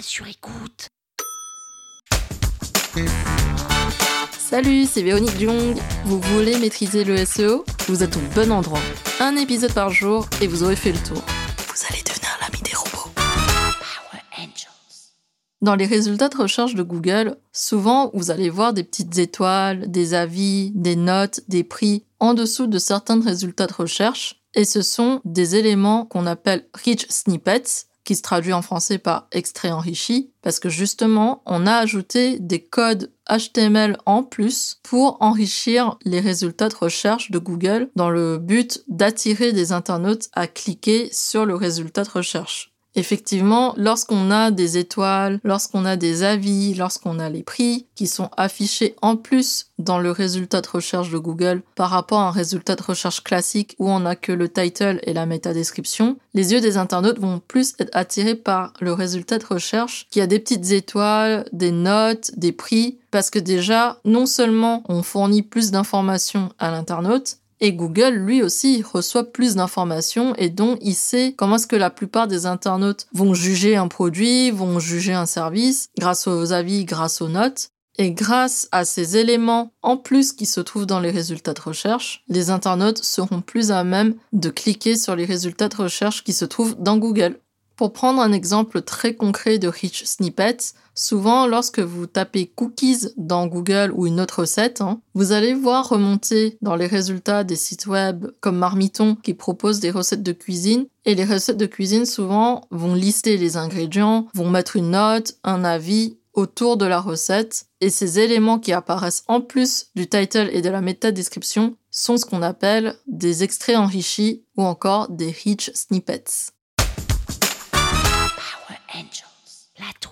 sur écoute. Salut, c'est Véronique Jung. Vous voulez maîtriser le SEO Vous êtes au bon endroit. Un épisode par jour et vous aurez fait le tour. Vous allez devenir l'ami des robots. Power Angels. Dans les résultats de recherche de Google, souvent vous allez voir des petites étoiles, des avis, des notes, des prix en dessous de certains résultats de recherche. Et ce sont des éléments qu'on appelle rich snippets, qui se traduit en français par extrait enrichi, parce que justement, on a ajouté des codes HTML en plus pour enrichir les résultats de recherche de Google dans le but d'attirer des internautes à cliquer sur le résultat de recherche. Effectivement, lorsqu'on a des étoiles, lorsqu'on a des avis, lorsqu'on a les prix qui sont affichés en plus dans le résultat de recherche de Google par rapport à un résultat de recherche classique où on n'a que le title et la métadescription, les yeux des internautes vont plus être attirés par le résultat de recherche qui a des petites étoiles, des notes, des prix, parce que déjà, non seulement on fournit plus d'informations à l'internaute, et Google, lui aussi, reçoit plus d'informations et donc il sait comment est-ce que la plupart des internautes vont juger un produit, vont juger un service, grâce aux avis, grâce aux notes. Et grâce à ces éléments en plus qui se trouvent dans les résultats de recherche, les internautes seront plus à même de cliquer sur les résultats de recherche qui se trouvent dans Google. Pour prendre un exemple très concret de Rich Snippets, souvent lorsque vous tapez cookies dans Google ou une autre recette, hein, vous allez voir remonter dans les résultats des sites web comme Marmiton qui proposent des recettes de cuisine. Et les recettes de cuisine souvent vont lister les ingrédients, vont mettre une note, un avis autour de la recette. Et ces éléments qui apparaissent en plus du title et de la métadescription sont ce qu'on appelle des extraits enrichis ou encore des rich snippets.